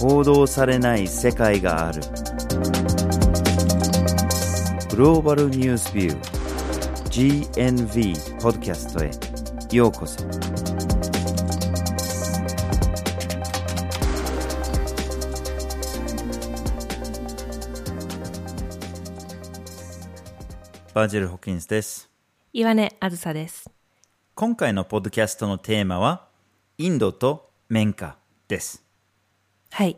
報道されない世界がある。グローバルニュースビュー GNV ポッドキャストへ。ようこそ。バージェル・ホキンスです。岩根あずさです。今回のポッドキャストのテーマはインドと綿花ですはい。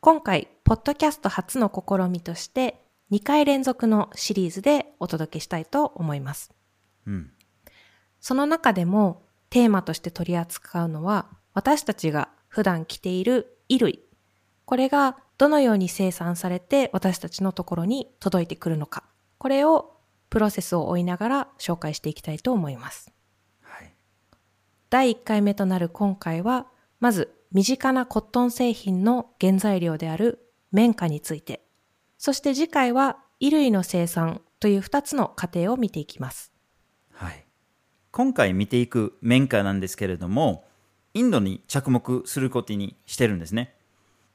今回、ポッドキャスト初の試みとして、2回連続のシリーズでお届けしたいと思います。うんその中でも、テーマとして取り扱うのは、私たちが普段着ている衣類。これがどのように生産されて私たちのところに届いてくるのか。これをプロセスを追いながら紹介していきたいと思います。はい第1回目となる今回は、まず身近なコットン製品の原材料である綿花について、そして次回は衣類の生産という2つの過程を見ていきます。はい、今回見ていく綿花なんですけれどもインドに着目することにしてるんですね。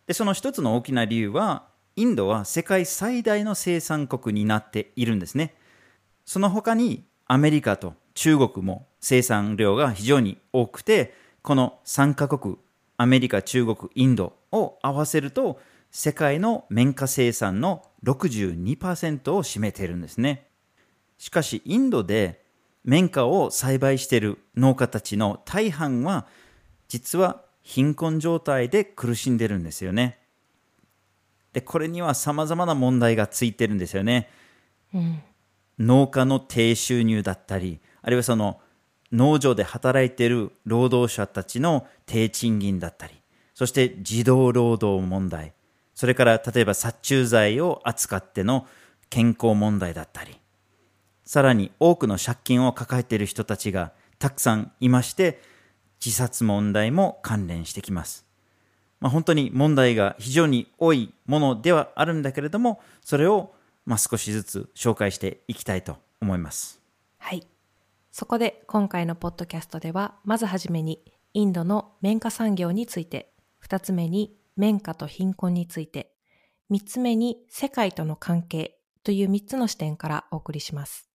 でその一つの大きな理由はインドは世界最大の生産国になっているんですね。その他にアメリカと中国も生産量が非常に多くてこの3カ国アメリカ中国インドを合わせると世界の綿花生産の62%を占めているんですね。しかしインドで綿花を栽培している農家たちの大半は実は貧困状態で苦しんでるんですよね。でこれには様々な問題がついてるんですよね。うん。農家の低収入だったりあるいはその農場で働いている労働者たちの低賃金だったりそして児童労働問題それから例えば殺虫剤を扱っての健康問題だったりさらに多くの借金を抱えている人たちがたくさんいまして自殺問題も関連してきます、まあ、本当に問題が非常に多いものではあるんだけれどもそれをまあ少しずつ紹介していきたいと思いますはい。そこで今回のポッドキャストでは、まずはじめにインドの綿花産業について、二つ目に綿花と貧困について、三つ目に世界との関係という三つの視点からお送りします。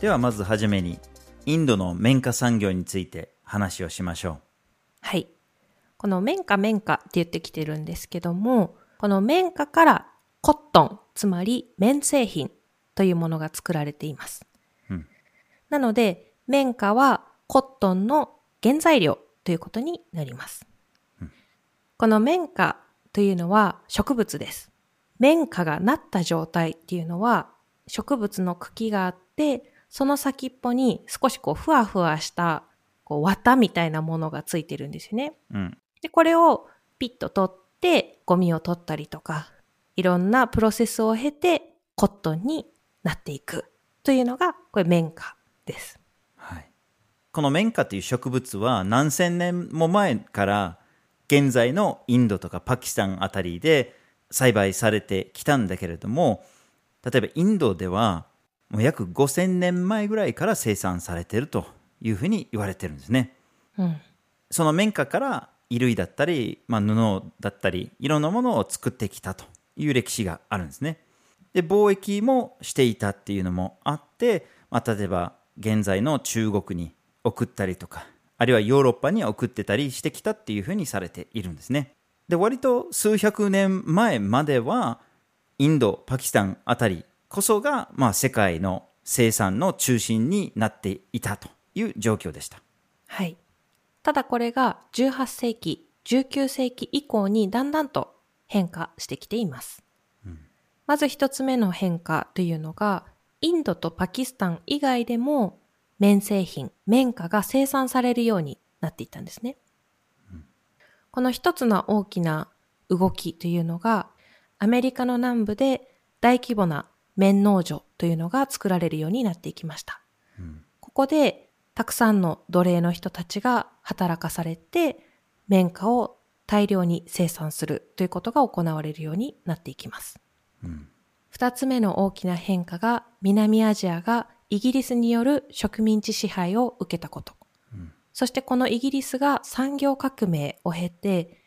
ではまずはじめにインドの綿花産業について話をしましょはい。この綿花綿花って言ってきてるんですけども、この綿花からコットン、つまり綿製品というものが作られています。うんなので、綿花はコットンの原材料ということになります。この綿花というのは植物です。綿花がなった状態っていうのは植物の茎があって、その先っぽに少しこうふわふわしたこう綿みたいなものがついてるんですよね。う。うん。で、これをピッと取ってゴミを取ったりとか、いろんなプロセスを経てコットンになっていくというのがこれ綿花です。はい。この綿花という植物は何千年も前から現在のインドとかパキスタンあたりで栽培されてきたんだけれども、例えばインドではもう約5000年前ぐらいから生産されているというふうに言われてるんですね。うん。その綿花から衣類だったり、まあ、布だったりいろんなものを作ってきたという歴史があるんですね。で貿易もしていたっていうのもあって、まあ、例えば現在の中国に送ったりとかあるいはヨーロッパに送ってたりしてきたっていうふうにされているんですね。で割と数百年前まではインドパキスタンあたりこそが、まあ、世界の生産の中心になっていたという状況でした。はい。ただこれが18世紀、19世紀以降にだんだんと変化してきています。まず一つ目の変化というのが、インドとパキスタン以外でも綿製品、綿花が生産されるようになっていったんですね。この一つの大きな動きというのが、アメリカの南部で大規模な綿農場というのが作られるようになっていきました。ここでたくさんの奴隷の人たちが働かされて、綿花を大量に生産するということが行われるようになっていきます。二つ目の大きな変化が南アジアがイギリスによる植民地支配を受けたこと。そしてこのイギリスが産業革命を経て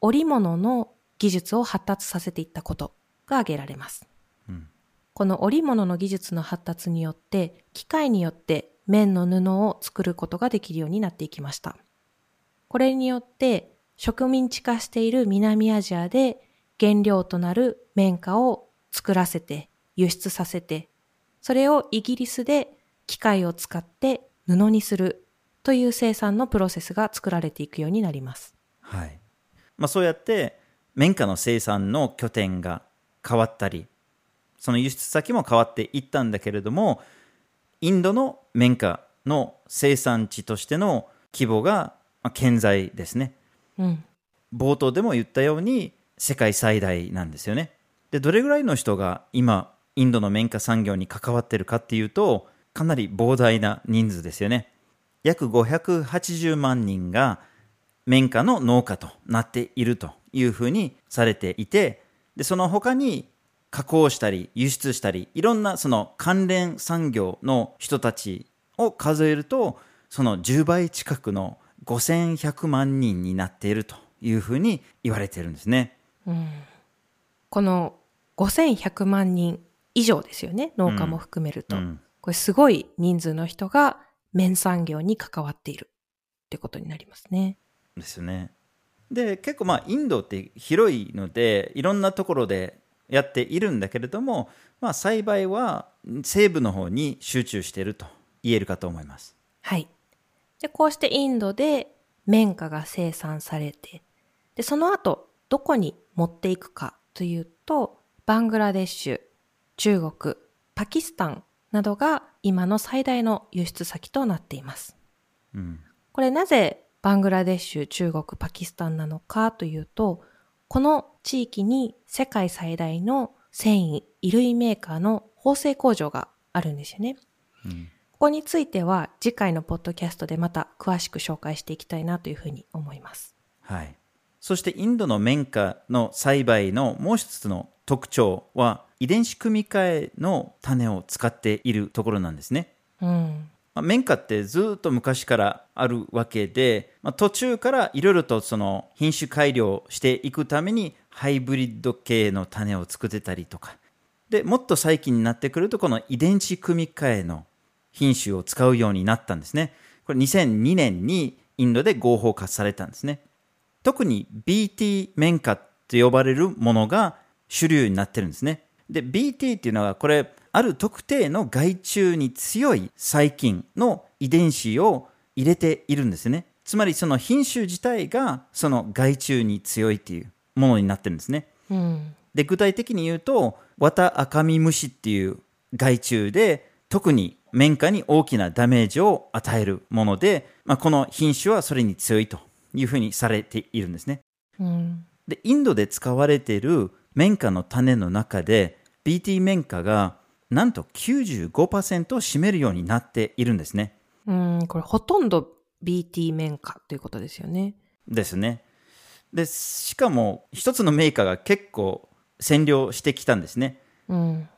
織物の技術を発達させていったことが挙げられます。うんこの織物の技術の発達によって機械によって綿の布を作ることができるようになっていきました。これによって植民地化している南アジアで原料となる綿花を作らせて輸出させてそれをイギリスで機械を使って布にするという生産のプロセスが作られていくようになります。はいまあ、そうやって綿花の生産の拠点が変わったりその輸出先も変わっていったんだけれどもインドの綿花の生産地としての規模がまあ健在ですね。うん。冒頭でも言ったように世界最大なんですよね。でどれぐらいの人が今インドの綿花産業に関わってるかっていうとかなり膨大な人数ですよね。約580万人が綿花の農家となっているというふうにされていてでその他に加工したり輸出したりいろんなその関連産業の人たちを数えるとその10倍近くの5100万人になっているというふうに言われているんですね。この5100万人以上ですよね。農家も含めると。うんこれすごい人数の人が綿産業に関わっているってことになりますね。ですよね。で結構まあインドって広いのでいろんなところでやっているんだけれども、まあ、栽培は西部の方に集中していると言えるかと思います。はい。で、こうしてインドで綿花が生産されて、で、その後、どこに持っていくかというと、バングラデシュ、中国、パキスタンなどが今の最大の輸出先となっています。うんこれなぜバングラデシュ、中国、パキスタンなのかというと、この地域に世界最大の繊維、衣類メーカーの縫製工場があるんですよね。うんここについては次回のポッドキャストでまた詳しく紹介していきたいなというふうに思います。はい、そしてインドの綿花の栽培のもう一つの特徴は遺伝子組み換えの種を使っているところなんですね。うん。まあ綿花ってずっと昔からあるわけで、まあ、途中からいろいろとその品種改良していくためにハイブリッド系の種を作ってたりとかでもっと最近になってくるとこの遺伝子組み換えの品種を使うようになったんですねこれ2002年にインドで合法化されたんですね特に BT 綿花と呼ばれるものが主流になってるんですね。で、BT っていうのはこれ、ある特定の害虫に強い細菌の遺伝子を入れているんですね。つまりその品種自体がその害虫に強いっていうものになってるんですね。うん。で具体的に言うとワタアカミムシっていう害虫で特に綿花に大きなダメージを与えるもので、まあ、この品種はそれに強いというふうにされているんですねうん。でインドで使われている綿花の種の中で BT 綿花がなんと95%を占めるようになっているんですねうん。これほとんど BT 綿花ということですよね。ですねでしかも一つのメーカーが結構占領してきたんですねうん。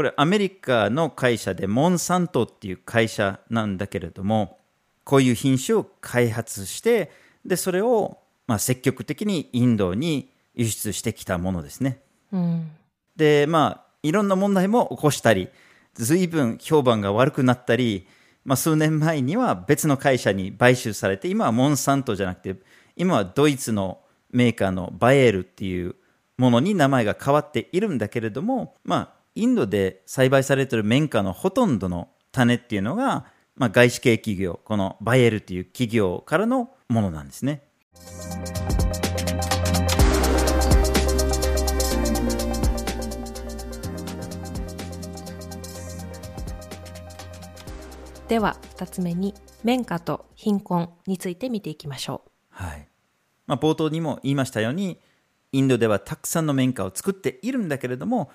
これアメリカの会社でモンサントっていう会社なんだけれどもこういう品種を開発してでそれをまあ積極的にインドに輸出してきたものですねうん。でまあいろんな問題も起こしたり随分評判が悪くなったり、まあ、数年前には別の会社に買収されて今はモンサントじゃなくて今はドイツのメーカーのバエールっていうものに名前が変わっているんだけれども、まあ、インドで栽培されている綿花のほとんどの種っていうのが、まあ、外資系企業このバエールっていう企業からのものなんですね。では、二つ目に、綿花と貧困について見ていきましょはいまあ、冒頭にも言いましたようにインドではたくさんの綿花を作っているんだけれども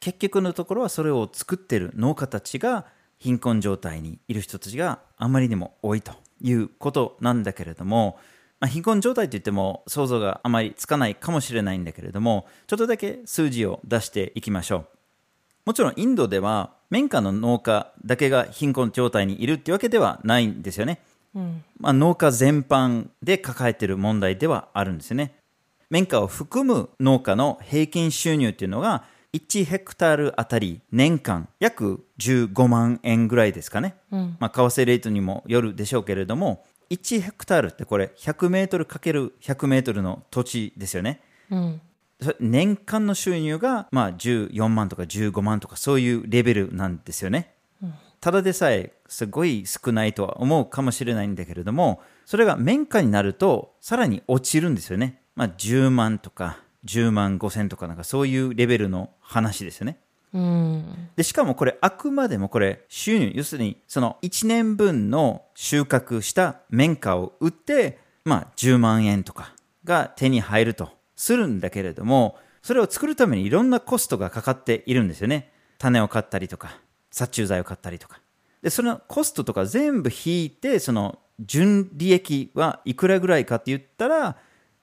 結局のところはそれを作っている農家たちが貧困状態にいる人たちがあまりにも多いということなんだけれども、まあ、貧困状態といっても想像があまりつかないかもしれないんだけれどもちょっとだけ数字を出していきましょうもちろんインドでは綿花の農家だけが貧困状態にいるっていうわけではないんですよね。うん。まあ、農家全般で抱えている問題ではあるんですよね。綿花を含む農家の平均収入っていうのが1ヘクタールあたり年間約15万円ぐらいですかね。うん。まあ、為替レートにもよるでしょうけれども、1ヘクタールってこれ100メートルかける100メートルの土地ですよね。うん。年間の収入がまあ14万とか15万とかそういうレベルなんですよね。ただでさえすごい少ないとは思うかもしれないんだけれども、それが綿花になるとさらに落ちるんですよね。まあ10万とか10万5千とかなんかそういうレベルの話ですよね。うん。で、しかもこれあくまでもこれ収入、要するにその1年分の収穫した綿花を売って、まあ10万円とかが手に入るとするんだけれども、それを作るためにいろんなコストがかかっているんですよね。種を買ったりとか、殺虫剤を買ったりとか。で、そのコストとか全部引いて、その純利益はいくらぐらいかって言ったら、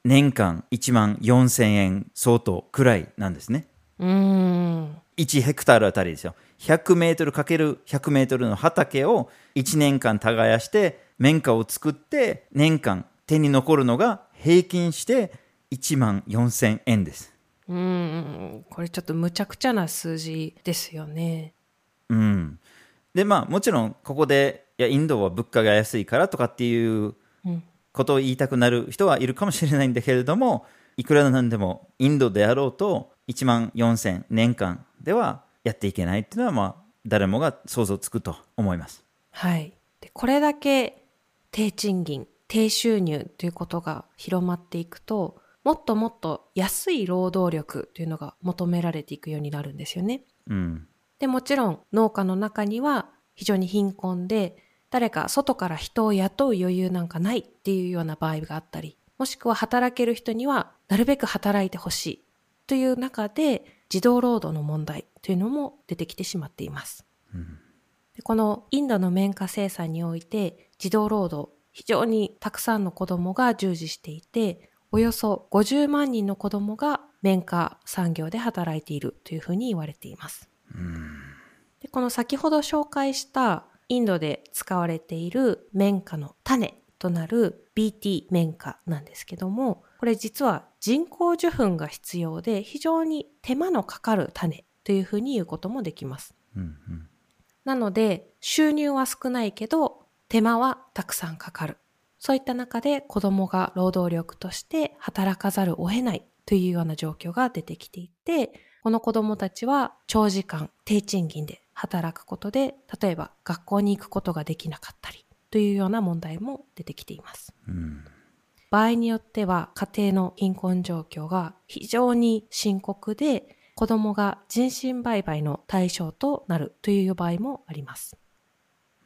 年間1万4000円相当くらいなんですね。うん。1ヘクタールあたりですよ。100メートルかける100メートルの畑を1年間耕して、綿花を作って、年間手に残るのが平均して1万4000円です。うん。これちょっと無茶苦茶な数字ですよね。うん。で、まあもちろんここで、いや、インドは物価が安いからとかっていううん。ことを言いたくなる人はいるかもしれないんだけれども、いくらなんでもインドであろうと1万4000年間ではやっていけないっていうのは、まあ誰もが想像つくと思います。はい。で、これだけ低賃金、低収入ということが広まっていくと、もっともっと安い労働力というのが求められていくようになるんですよね。うん。で、もちろん農家の中には非常に貧困で、誰か外から人を雇う余裕なんかないっていうような場合があったり、もしくは働ける人にはなるべく働いてほしいという中で、児童労働の問題というのも出てきてしまっています。でこのインドの綿花生産において児童労働非常にたくさんの子供が従事していておよそ50万人の子供が綿花産業で働いているというふうに言われています。でこの先ほど紹介したインドで使われている綿花の種となる BT 綿花なんですけどもこれ実は人工授粉が必要で非常に手間のかかる種というふうに言うこともできます。うんうんなので、収入は少ないけど、手間はたくさんかかる。そういった中で子供が労働力として働かざるを得ないというような状況が出てきていて、この子供たちは長時間低賃金で働くことで、例えば学校に行くことができなかったりというような問題も出てきています。うん場合によっては家庭の貧困状況が非常に深刻で子供が人身売買の対象となるという場合もあります。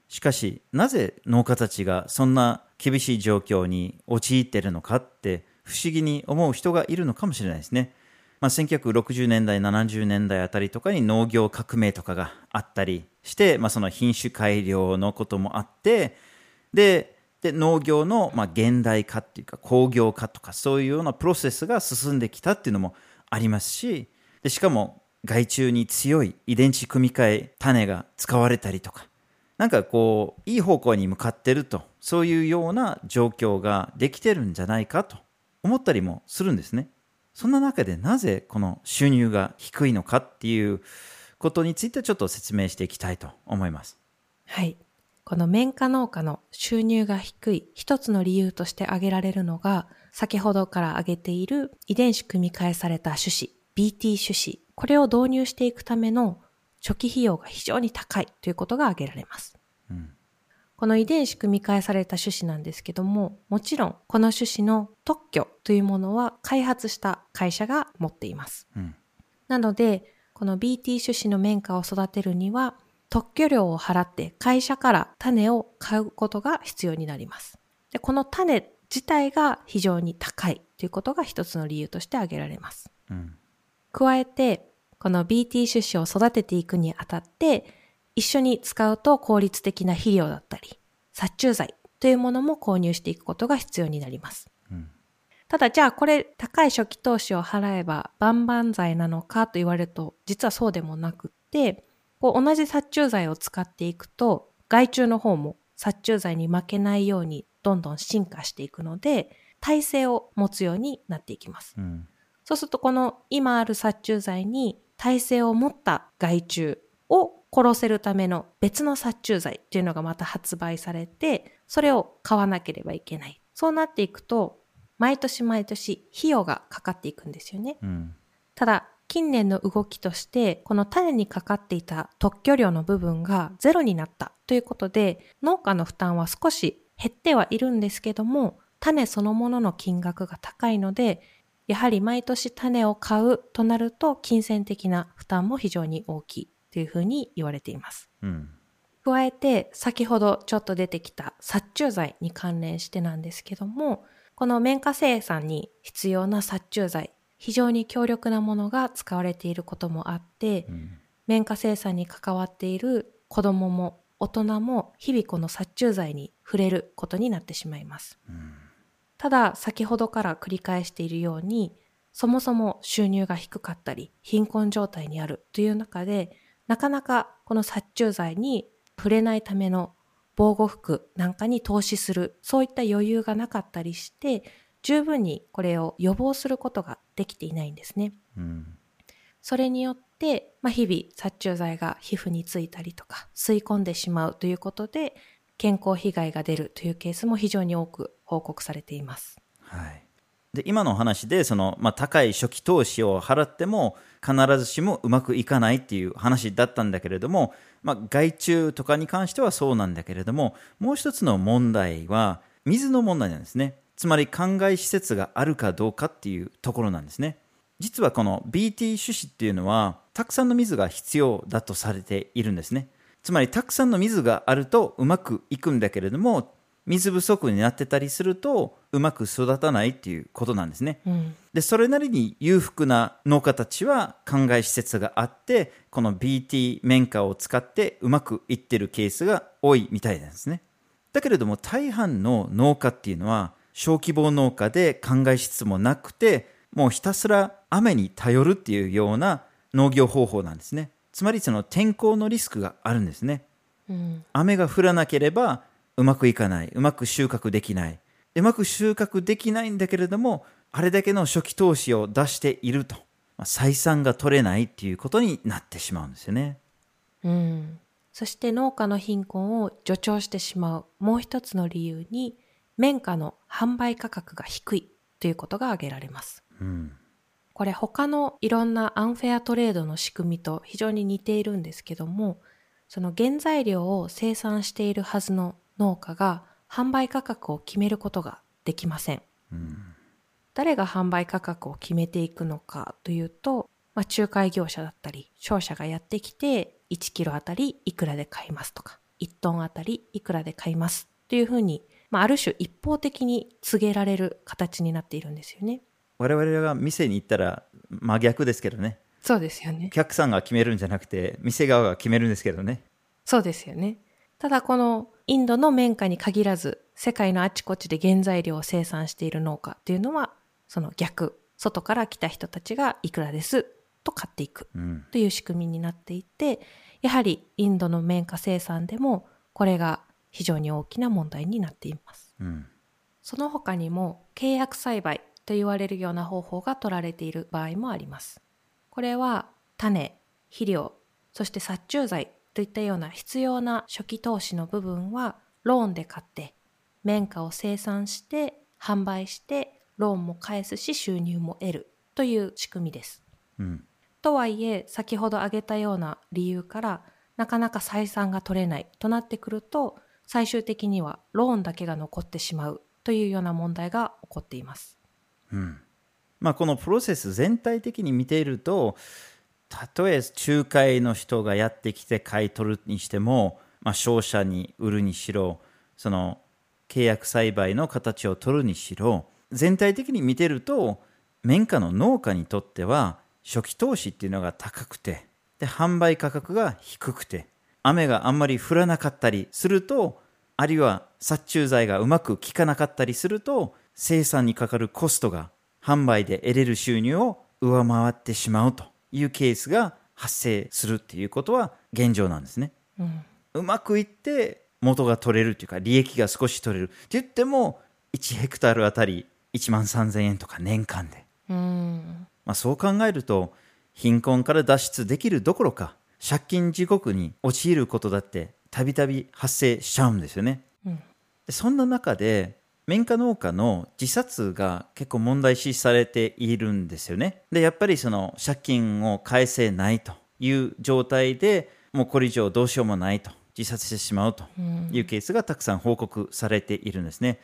しかし、なぜ農家たちがそんな厳しい状況に陥っているのかって不思議に思う人がいるのかもしれないですね。まあ、1960年代、70年代あたりとかに農業革命とかがあったりして、まあ、その品種改良のこともあって、で、で農業のまあ現代化っていうか工業化とかそういうようなプロセスが進んできたっていうのもありますし、でしかも害虫に強い遺伝子組み換え種が使われたりとか、なんかこう、いい方向に向かってると、そういうような状況ができてるんじゃないかと思ったりもするんですね。そんな中でなぜこの収入が低いのかっていうことについてちょっと説明していきたいと思います。はい。この綿花農家の収入が低い一つの理由として挙げられるのが、先ほどから挙げている遺伝子組み換えされた種子、BT 種子、これを導入していくための初期費用が非常に高いということが挙げられます。うんこの遺伝子組み換えされた種子なんですけども、もちろんこの種子の特許というものは開発した会社が持っています。うんなので、この BT 種子の綿花を育てるには、特許料を払って会社から種を買うことが必要になります。で、この種自体が非常に高いということが一つの理由として挙げられます。うん加えて、この BT 種子を育てていくにあたって、一緒に使うと効率的な肥料だったり、殺虫剤というものも購入していくことが必要になります。うんただじゃあこれ高い初期投資を払えば万々歳なのかと言われると実はそうでもなくっって、こう同じ殺虫剤を使っていくと、害虫の方も殺虫剤に負けないようにどんどん進化していくので、耐性を持つようになっていきます。うんそうするとこの今ある殺虫剤に耐性を持った害虫を殺せるための別の殺虫剤っていうのがまた発売されて、それを買わなければいけない。そうなっていくと、毎年毎年費用がかかっていくんですよね。うんただ、近年の動きとして、この種にかかっていた特許料の部分がゼロになったということで、農家の負担は少し減ってはいるんですけども、種そのものの金額が高いので、やはり毎年種を買うとなると、金銭的な負担も非常に大きいというふうに言われています。うん加えて、先ほどちょっと出てきた殺虫剤に関連してなんですけども、この綿花生産に必要な殺虫剤、非常に強力なものが使われていることもあって、うん綿花生産に関わっている子供も大人も日々この殺虫剤に触れることになってしまいます。うんただ、先ほどから繰り返しているように、そもそも収入が低かったり、貧困状態にあるという中で、なかなかこの殺虫剤に触れないための防護服なんかに投資する、そういった余裕がなかったりして、十分にこれを予防することができていないんですね。うんそれによって、まあ、日々殺虫剤が皮膚についたりとか吸い込んでしまうということで健康被害が出るというケースも非常に多く報告されています。はい、で今の話でその、まあ、高い初期投資を払っても必ずしもうまくいかないっていう話だったんだけれども、まあ、害虫とかに関してはそうなんだけれどももう一つの問題は水の問題なんですね。つまり灌漑施設があるかどうかっていうところなんですね。実はこの BT 種子っていうのはたくさんの水が必要だとされているんですね。つまりたくさんの水があるとうまくいくんだけれども水不足になってたりするとうまく育たないっていうことなんですね。うん、でそれなりに裕福な農家たちは灌漑施設があってこの BT 綿花を使ってうまくいってるケースが多いみたいなんですね。だけれども大半の農家っていうのは小規模農家で灌漑室もなくてもうひたすら雨に頼るっていうような農業方法なんですね。つまりその天候のリスクがあるんですね。うん、雨が降らなければうまくいかない。うまく収穫できない。うまく収穫できないんだけれどもあれだけの初期投資を出していると、まあ採算が取れないっていうことになってしまうんですよね。うん。そして農家の貧困を助長してしまう。もう一つの理由に綿花の販売価格が低いということが挙げられます。うん。これ他のいろんなアンフェアトレードの仕組みと非常に似ているんですけども、その原材料を生産しているはずの農家が販売価格を決めることができません。うん誰が販売価格を決めていくのかというと、まあ、仲介業者だったり、商社がやってきて、1キロあたりいくらで買いますとか、1トンあたりいくらで買いますというふうに、まあ、ある種一方的に告げられる形になっているんですよね。我々が店に行ったら真逆ですけどねそうですよねお。客さんが決めるんじゃなくて店側が決めるんですけどねそうですよね。ただこのインドの綿花に限らず、世界のあちこちで原材料を生産している農家っていうのは、その逆、外から来た人たちがいくらですと買っていくうんという仕組みになっていて、やはりインドの綿花生産でもこれが非常に大きな問題になっています。うんその他にも契約栽培と言われるような方法が取られている場合もあります。これは種、肥料、そして殺虫剤といったような必要な初期投資の部分はローンで買って綿花を生産して販売してローンも返すし収入も得るという仕組みです。うんとはいえ先ほど挙げたような理由からなかなか採算が取れないとなってくると最終的にはローンだけが残ってしまうというような問題が起こっています。うんまあ、このプロセス全体的に見ているとたとえ仲介の人がやってきて買い取るにしても、まあ、商社に売るにしろその契約栽培の形を取るにしろ全体的に見てると綿花の農家にとっては初期投資っていうのが高くてで販売価格が低くて雨があんまり降らなかったりするとあるいは殺虫剤がうまく効かなかったりすると生産にかかるコストが販売で得れる収入を上回ってしまうと。いうケースが発生するっていうことは現状なんですね。うん。うまくいって元が取れるというか利益が少し取れるって言っても1ヘクタールあたり1万3000円とか年間で、うん。まあ、そう考えると貧困から脱出できるどころか借金地獄に陥ることだってたびたび発生しちゃうんですよね。うん。でそんな中で綿花農家の自殺が結構問題視されているんですよね。でやっぱりその借金を返せないという状態でもうこれ以上どうしようもないと自殺してしまうというケースがたくさん報告されているんですね。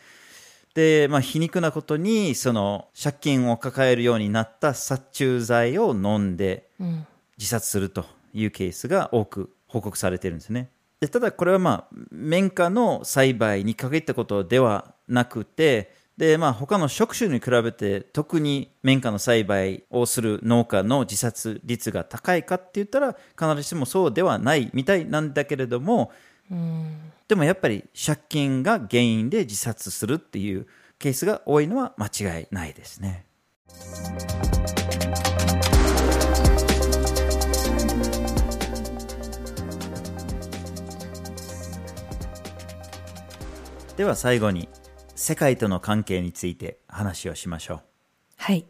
で、まあ、皮肉なことにその借金を抱えるようになった殺虫剤を飲んでうん。自殺するというケースが多く報告されているんですね。でただこれはまあ綿花の栽培に限ったことではなくてで、まあ、他の職種に比べて特に綿花の栽培をする農家の自殺率が高いかって言ったら必ずしもそうではないみたいなんだけれどもうん。でもやっぱり借金が原因で自殺するっていうケースが多いのは間違いないですね。では最後に世界との関係について話をしましょう。はい。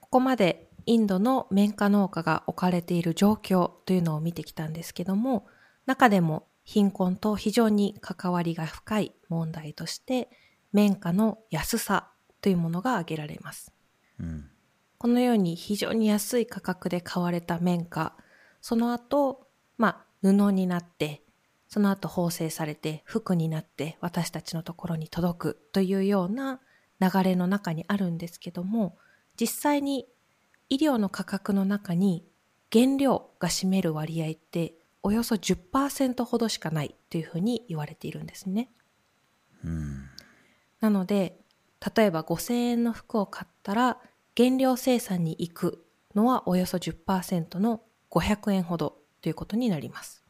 ここまでインドの綿花農家が置かれている状況というのを見てきたんですけども、中でも貧困と非常に関わりが深い問題として、綿花の安さというものが挙げられます。うんこのように非常に安い価格で買われた綿花、その後、まあ、布になって、その後縫製されて服になって私たちのところに届くというような流れの中にあるんですけども、実際に医療の価格の中に原料が占める割合っておよそ10%ほどしかないというふうに言われているんですね。うんなので、例えば5000円の服を買ったら、原料生産に行くのはおよそ10%の500円ほどということになります。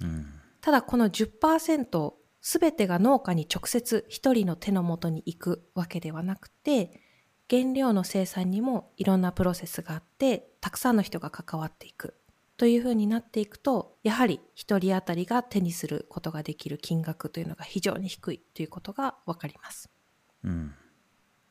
うんただこの10%すべてが農家に直接一人の手の元に行くわけではなくて、原料の生産にもいろんなプロセスがあって、たくさんの人が関わっていく。というふうになっていくと、やはり一人当たりが手にすることができる金額というのが非常に低いということがわかります。うん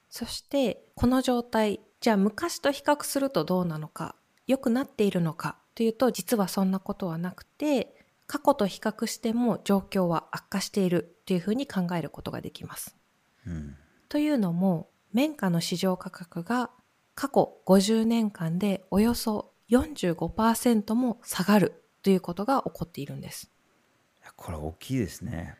そして、この状態、じゃあ昔と比較するとどうなのか、良くなっているのかというと、実はそんなことはなくて、過去と比較しても状況は悪化しているというふうに考えることができます。うんというのも、綿花の市場価格が過去50年間でおよそ45%も下がるということが起こっているんです。これ大きいですね。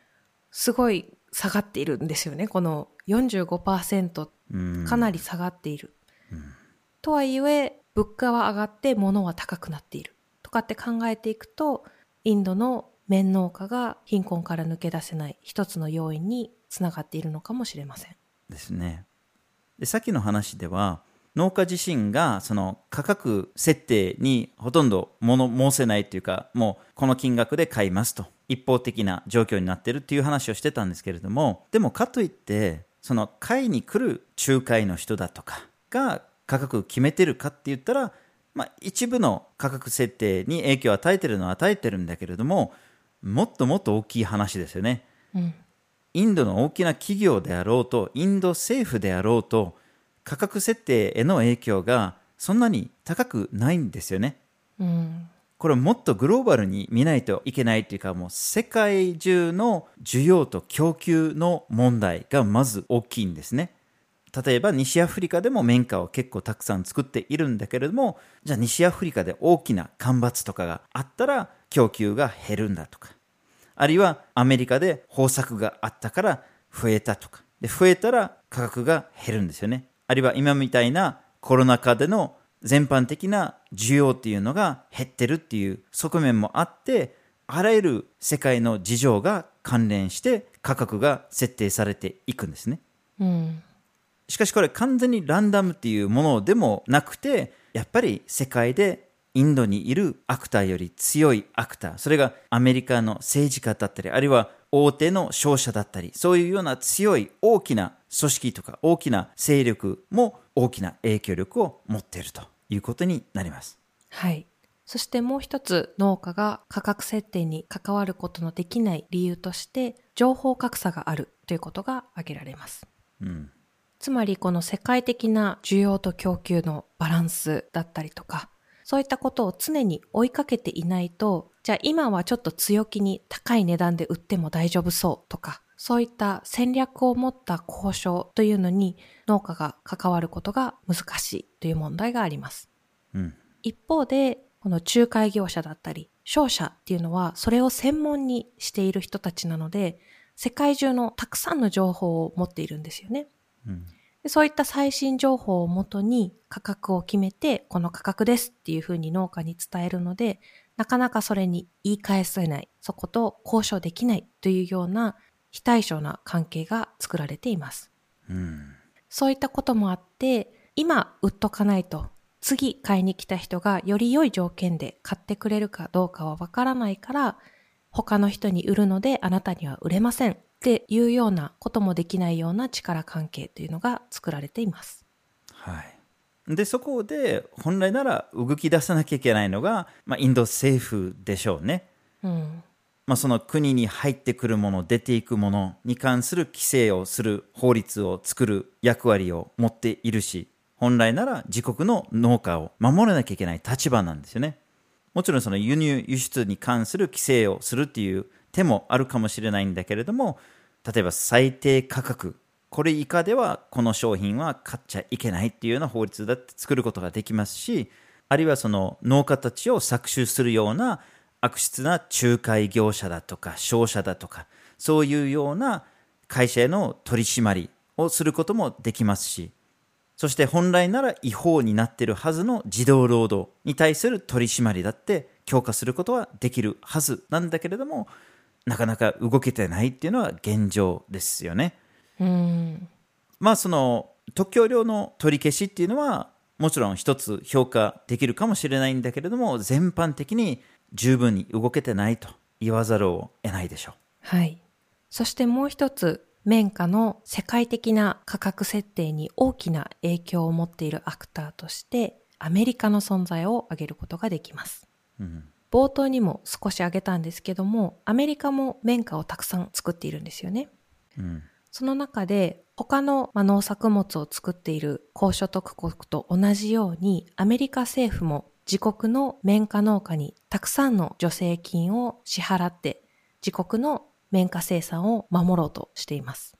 すごい下がっているんですよね。この45%うんかなり下がっている。うんとはいえ、物価は上がって物は高くなっている。とかって考えていくと、インドの綿農家が貧困から抜け出せない一つの要因につながっているのかもしれません。ですね。でさっきの話では農家自身がその価格設定にほとんど物申せないというかもうこの金額で買いますと一方的な状況になってるっていう話をしてたんですけれどもでもかといってその買いに来る仲介の人だとかが価格決めてるかって言ったら、まあ、一部の価格設定に影響を与えてるのは与えてるんだけれどももっともっと大きい話ですよね。うん。インドの大きな企業であろうと、インド政府であろうと、価格設定への影響がそんなに高くないんですよね。うん。これもっとグローバルに見ないといけないというか、もう世界中の需要と供給の問題がまず大きいんですね。例えば西アフリカでも綿花を結構たくさん作っているんだけれども、じゃあ西アフリカで大きな干ばつとかがあったら供給が減るんだとか、あるいはアメリカで豊作があったから増えたとか、で増えたら価格が減るんですよね。あるいは今みたいなコロナ禍での全般的な需要っていうのが減ってるっていう側面もあって、あらゆる世界の事情が関連して価格が設定されていくんですね。うん。しかしこれ完全にランダムっていうものでもなくて、やっぱり世界でインドにいるアクターより強いアクター、それがアメリカの政治家だったり、あるいは大手の商社だったり、そういうような強い大きな組織とか大きな勢力も大きな影響力を持っているということになります。はい。そしてもう一つ農家が価格設定に関わることのできない理由として情報格差があるということが挙げられます。うんつまりこの世界的な需要と供給のバランスだったりとか、そういったことを常に追いかけていないと、じゃあ今はちょっと強気に高い値段で売っても大丈夫そうとか、そういった戦略を持った交渉というのに農家が関わることが難しいという問題があります。うん一方で、この仲介業者だったり、商社っていうのはそれを専門にしている人たちなので、世界中のたくさんの情報を持っているんですよね。でそういった最新情報をもとに価格を決めて、この価格ですっていうふうに農家に伝えるので、なかなかそれに言い返せない、そこと交渉できないというような非対称な関係が作られています。うんそういったこともあって、今売っとかないと、次買いに来た人がより良い条件で買ってくれるかどうかはわからないから、他の人に売るのであなたには売れません。っていうようなこともできないような力関係というのが作られています。はい、でそこで本来なら動き出さなきゃいけないのが、まあ、インド政府でしょうね。うん。まあ、その国に入ってくるもの出ていくものに関する規制をする法律を作る役割を持っているし本来なら自国の農家を守らなきゃいけない立場なんですよねもちろんその輸入輸出に関する規制をするっていう手もあるかもしれないんだけれども例えば最低価格これ以下ではこの商品は買っちゃいけないっていうような法律だって作ることができますしあるいはその農家たちを搾取するような悪質な仲介業者だとか商社だとかそういうような会社への取り締まりをすることもできますしそして本来なら違法になっているはずの児童労働に対する取り締まりだって強化することはできるはずなんだけれどもなかなか動けてないっていうのは現状ですよね。うん。まあその特許料の取り消しっていうのはもちろん一つ評価できるかもしれないんだけれども全般的に十分に動けてないと言わざるを得ないでしょはい。そしてもう一つ、綿花の世界的な価格設定に大きな影響を持っているアクターとして、アメリカの存在を挙げることができます。う。うん冒頭にも少し挙げたんですけども、アメリカも綿花をたくさん作っているんですよね。うんその中で他のまあ農作物を作っている高所得国と同じようにアメリカ政府も自国の綿花農家にたくさんの助成金を支払って自国の綿花生産を守ろうとしています。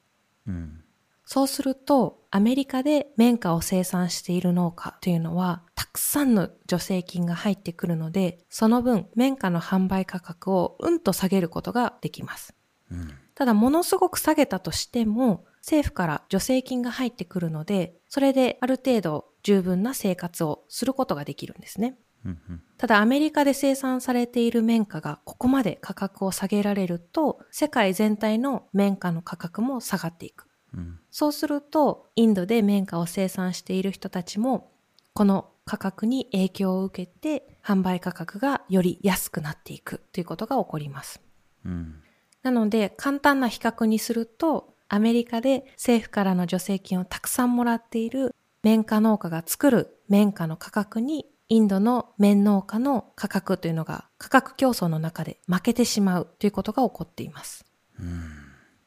うんそうするとアメリカで綿花を生産している農家というのはたくさんの助成金が入ってくるのでその分綿花の販売価格をうんと下げることができます。うんただ、ものすごく下げたとしても、政府から助成金が入ってくるので、それである程度十分な生活をすることができるんですね。うんうんただ、アメリカで生産されている綿花がここまで価格を下げられると、世界全体の綿花の価格も下がっていく。うんそうすると、インドで綿花を生産している人たちも、この価格に影響を受けて、販売価格がより安くなっていくということが起こります。うんなので、簡単な比較にすると、アメリカで政府からの助成金をたくさんもらっている綿花農家が作る綿花の価格に、インドの綿農家の価格というのが価格競争の中で負けてしまうということが起こっています。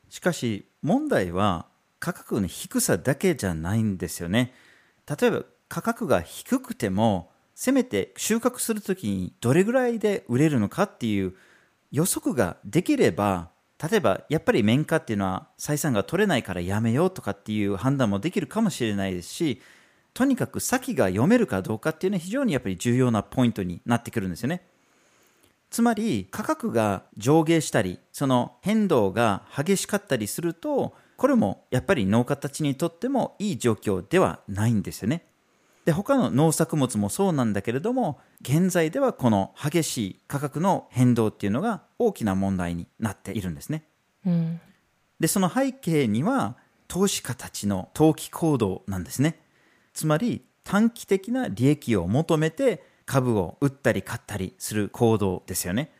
しかし問題は価格の低さだけじゃないんですよね。例えば価格が低くてもせめて収穫するときにどれぐらいで売れるのかっていう予測ができれば例えばやっぱり綿花っていうのは採算が取れないからやめようとかっていう判断もできるかもしれないですしとにかく先が読めるかどうかっていうのは非常にやっぱり重要なポイントになってくるんですよね。つまり価格が上下したりその変動が激しかったりするとこれもやっぱり農家たちにとってもいい状況ではないんですよね。で他の農作物もそうなんだけれども現在ではこの激しい価格の変動っていうのが大きな問題になっているんですね。うん。でその背景には投資家たちの投機行動なんですね。つまり短期的な利益を求めて株を売ったり買ったりする行動ですよね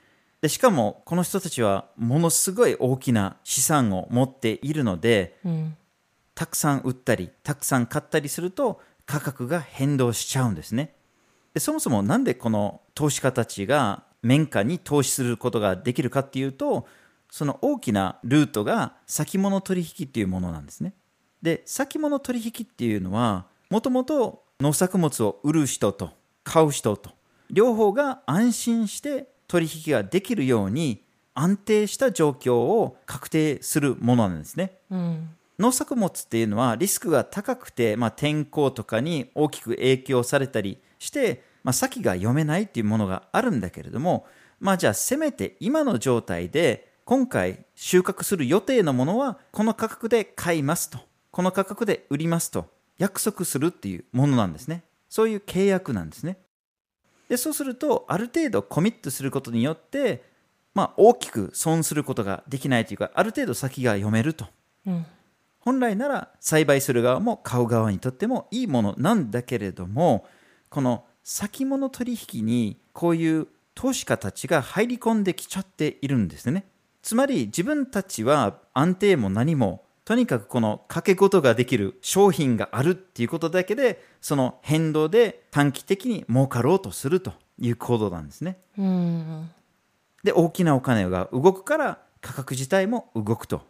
でしかもこの人たちはものすごい大きな資産を持っているのでうん。たくさん売ったりたくさん買ったりすると価格が変動しちゃうんですねでそもそもなんでこの投資家たちが綿花に投資することができるかっていうとその大きなルートが先物取引っていうものなんですね。で先物取引っていうのはもともと農作物を売る人と買う人と両方が安心して取引ができるように安定した状況を確定するものなんですね。うん。農作物っていうのはリスクが高くて、まあ、天候とかに大きく影響されたりして、まあ、先が読めないっていうものがあるんだけれども、まあ、じゃあせめて今の状態で今回収穫する予定のものはこの価格で買いますとこの価格で売りますと約束するっていうものなんですねそういう契約なんですねでそうするとある程度コミットすることによって、まあ、大きく損することができないというかある程度先が読めるとうん。本来なら栽培する側も買う側にとってもいいものなんだけれどもこの先物取引にこういう投資家たちが入り込んできちゃっているんですねつまり自分たちは安定も何もとにかくこの掛け事ができる商品があるっていうことだけでその変動で短期的に儲かろうとするという行動なんですねうん。で大きなお金が動くから価格自体も動くと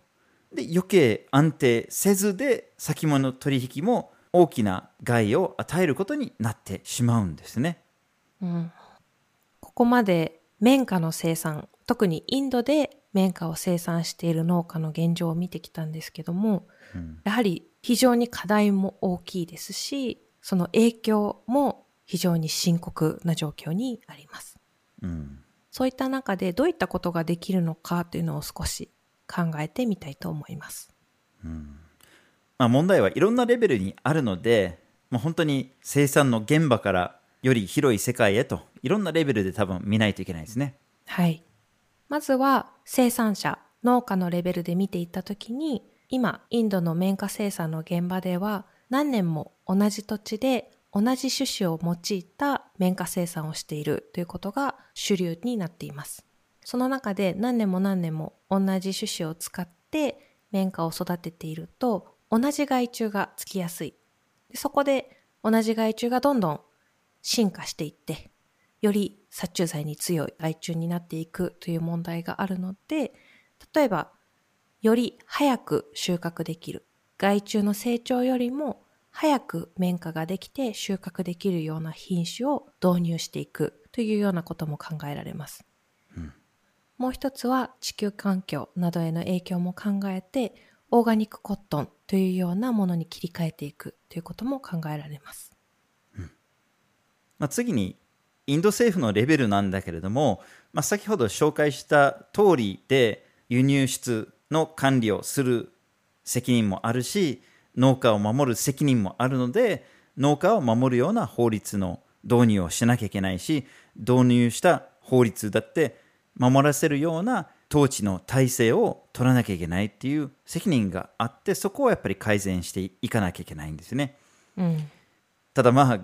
で余計安定せずで先物取引も大きな害を与えることになってしまうんですねうん。ここまで綿花の生産、特にインドで綿花を生産している農家の現状を見てきたんですけども、やはり非常に課題も大きいですし、その影響も非常に深刻な状況にあります。うんそういった中でどういったことができるのかというのを少し考えてみたいと思います。まあ、問題はいろんなレベルにあるので、まあ、本当に生産の現場からより広い世界へといろんなレベルで多分見ないといけないですねはい。まずは生産者、農家のレベルで見ていったときに、今、インドの綿花生産の現場では何年も同じ土地で同じ種子を用いた綿花生産をしているということが主流になっています。その中で何年も何年も同じ種子を使って綿花を育てていると同じ害虫がつきやすい。そこで同じ害虫がどんどん進化していって、より殺虫剤に強い害虫になっていくという問題があるので、例えば、より早く収穫できる。害虫の成長よりも早く綿花ができて収穫できるような品種を導入していくというようなことも考えられます。もう一つは地球環境などへの影響も考えて、オーガニックコットンというようなものに切り替えていくということも考えられます。まあ、次にインド政府のレベルなんだけれども、まあ、先ほど紹介した通りで輸入出の管理をする責任もあるし農家を守る責任もあるので農家を守るような法律の導入をしなきゃいけないし導入した法律だって守らせるような統治の体制を取らなきゃいけないっていう責任があってそこをやっぱり改善していかなきゃいけないんですね。うん。ただまあ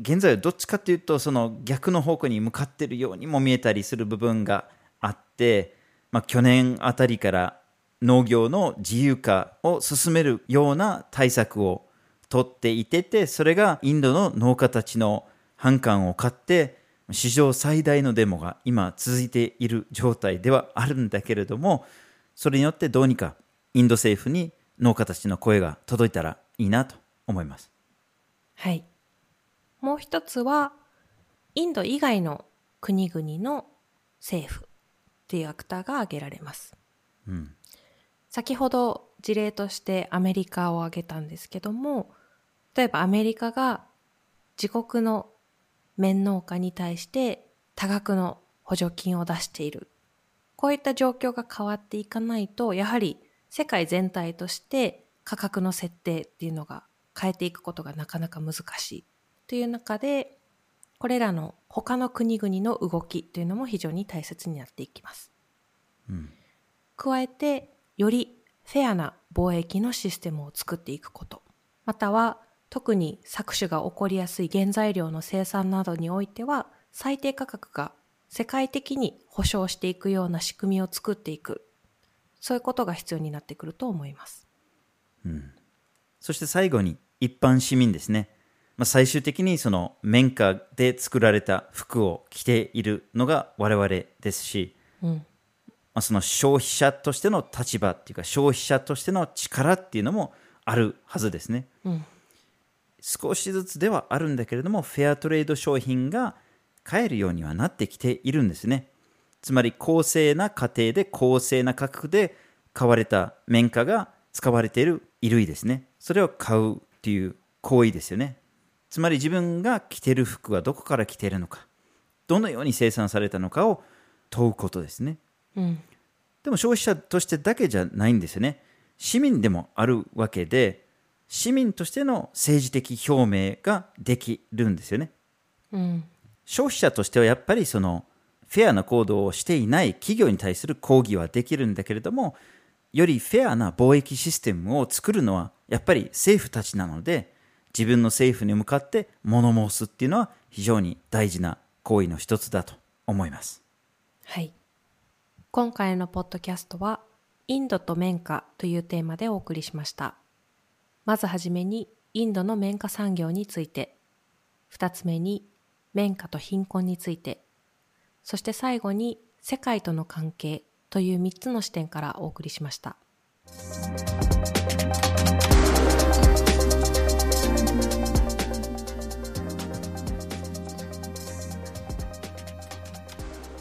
現在はどっちかっていうとその逆の方向に向かっているようにも見えたりする部分があって、まあ、去年あたりから農業の自由化を進めるような対策を取っていててそれがインドの農家たちの反感を買って史上最大のデモが今続いている状態ではあるんだけれどもそれによってどうにかインド政府に農家たちの声が届いたらいいなと思います。はい。もう一つは、インド以外の国々の政府っていうアクターが挙げられます。うん先ほど事例としてアメリカを挙げたんですけども、例えばアメリカが自国の綿農家に対して多額の補助金を出している。こういった状況が変わっていかないと、やはり世界全体として価格の設定っていうのが変えていくことがなかなか難しい。という中で、これらの他の国々の動きというのも非常に大切になっていきます。うん加えて、よりフェアな貿易のシステムを作っていくこと。または、特に搾取が起こりやすい原材料の生産などにおいては、最低価格が世界的に保証していくような仕組みを作っていく。そういうことが必要になってくると思います。そして最後に一般市民ですね。まあ、最終的にその綿花で作られた服を着ているのが我々ですし、うん。まあ、その消費者としての立場っていうか消費者としての力っていうのもあるはずですね。うん。少しずつではあるんだけれどもフェアトレード商品が買えるようにはなってきているんですね。つまり公正な過程で公正な価格で買われた綿花が使われている衣類ですね。それを買うという行為ですよねつまり自分が着ている服はどこから来ているのかどのように生産されたのかを問うことですねうんでも消費者としてだけじゃないんですよね。市民でもあるわけで、市民としての政治的表明ができるんですよね。うん消費者としてはやっぱりそのフェアな行動をしていない企業に対する抗議はできるんだけれども、よりフェアな貿易システムを作るのはやっぱり政府たちなので、自分の政府に向かって物申すっていうのは非常に大事な行為の一つだと思います。はい。今回のポッドキャストは、インドと綿花というテーマでお送りしました。まずはじめに、インドの綿花産業について、二つ目に、綿花と貧困について、そして最後に、世界との関係という三つの視点からお送りしました。